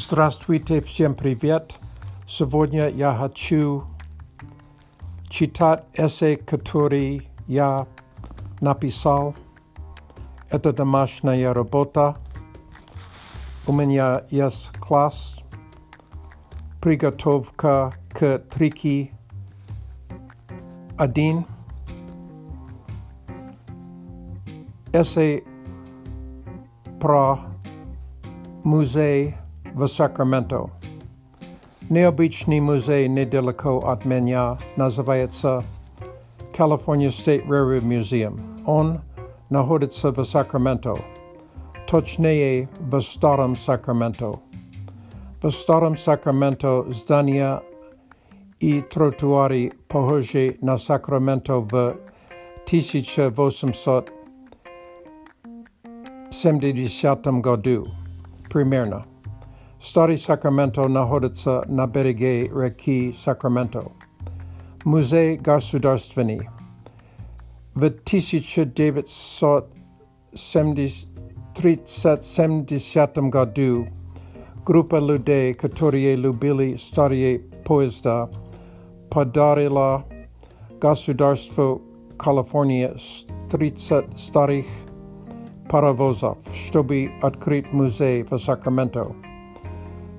Здравствуйте, всем привет! Сегодня я хочу читать эссе, который я написал. Это домашняя работа. У меня есть класс. Приготовка к трике один. Эссе про музей v Sacramento. Neobyčný muzej nedaleko od меня называется California State Railroad Museum. Он находится в Сакраменто, точнее в Старом Сакраменто. В Старом Сакраменто здания и тротуары похожи на Сакраменто в 1870 году примерно. Stari Sacramento Nahoritsa Naberige Reki Sacramento. Muse Garsudarstvini. Vetisicha David Sot Tritset Semdisatum godu, Grupa Lude Katorie Lubili Starie Poesda. Padarila Gasudarstvo California Tritset Starich Paravozov. Stobi Atkrit Muse for Sacramento.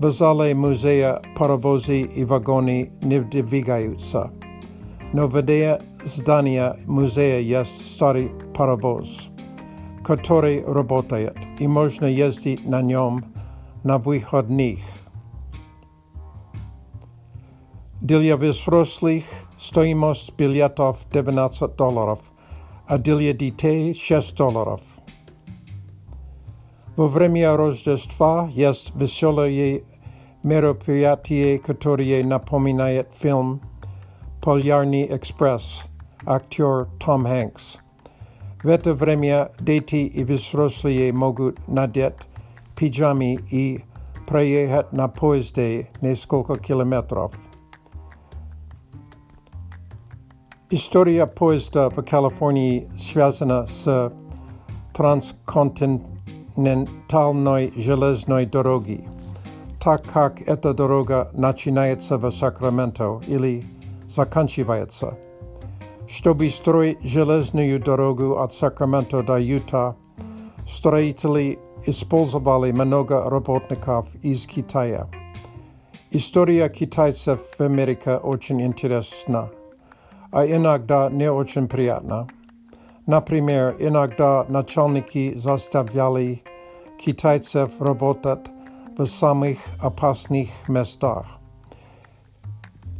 Bazale muzea, parowozy i wagony nie dwigające. zdania muzea jest stary parowoz, który robotuje i można jeździć na nim na wychodnych. Dla wzrosłych stoimos biletów 19 dolarów, a dla dzieci 6 dolarów. Во время Рождества есть веселые Meropiatie, Katorie Napominayet film, Polyarni Express, actor Tom Hanks. Veta vremia deti ivisrosie mogut nadet, pijami i prejehat na poezde neskoko kilometrov. Historia poezda po Californii svazana s transcontinentalnoi železnoi dorogi. так как эта дорога начинается в Сакраменто или заканчивается. Чтобы строить железную дорогу от Сакраменто до Юта, строители использовали много работников из Китая. История китайцев в Америке очень интересна, а иногда не очень приятна. Например, иногда начальники заставляли китайцев работать v samých opasných местах.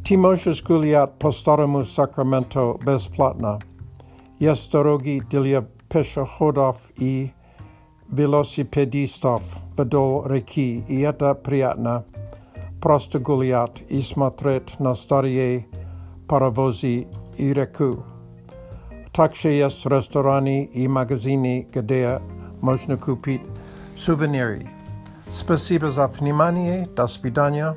Ty můžeš гулять по старому Сакраменто бесплатно. Jest drogi dla пешеходов i велосипедистов вдоль реки, и это приятно. Просто гулять и смотреть на старые паровозы и реку. Также есть рестораны и магазины, где можно купить сувениры. Спасибо за внимание. До свидания.